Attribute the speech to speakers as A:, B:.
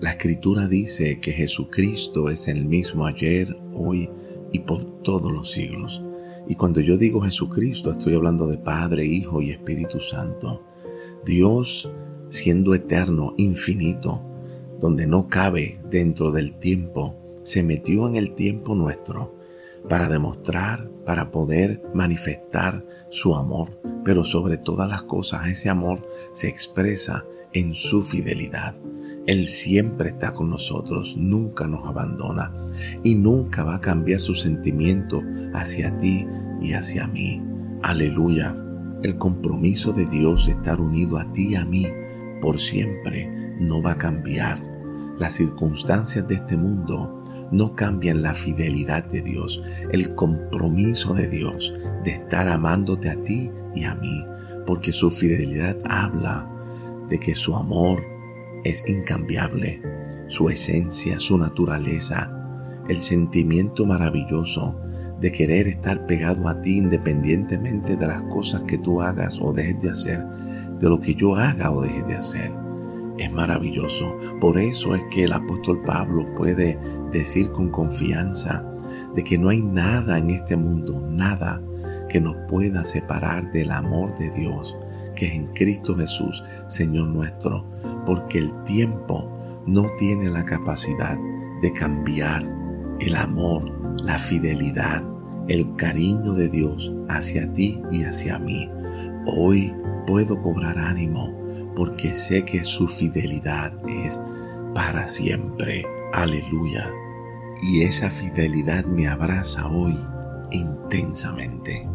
A: La escritura dice que Jesucristo es el mismo ayer, hoy y por todos los siglos. Y cuando yo digo Jesucristo, estoy hablando de Padre, Hijo y Espíritu Santo. Dios, siendo eterno, infinito, donde no cabe dentro del tiempo, se metió en el tiempo nuestro para demostrar, para poder manifestar su amor, pero sobre todas las cosas ese amor se expresa en su fidelidad. Él siempre está con nosotros, nunca nos abandona y nunca va a cambiar su sentimiento hacia ti y hacia mí. Aleluya. El compromiso de Dios de estar unido a ti y a mí por siempre no va a cambiar. Las circunstancias de este mundo no cambian la fidelidad de Dios, el compromiso de Dios de estar amándote a ti y a mí, porque su fidelidad habla de que su amor es incambiable, su esencia, su naturaleza, el sentimiento maravilloso de querer estar pegado a ti independientemente de las cosas que tú hagas o dejes de hacer, de lo que yo haga o deje de hacer. Es maravilloso. Por eso es que el apóstol Pablo puede decir con confianza de que no hay nada en este mundo, nada que nos pueda separar del amor de Dios, que es en Cristo Jesús, Señor nuestro, porque el tiempo no tiene la capacidad de cambiar el amor, la fidelidad, el cariño de Dios hacia ti y hacia mí. Hoy puedo cobrar ánimo porque sé que su fidelidad es para siempre. Aleluya. Y esa fidelidad me abraza hoy intensamente.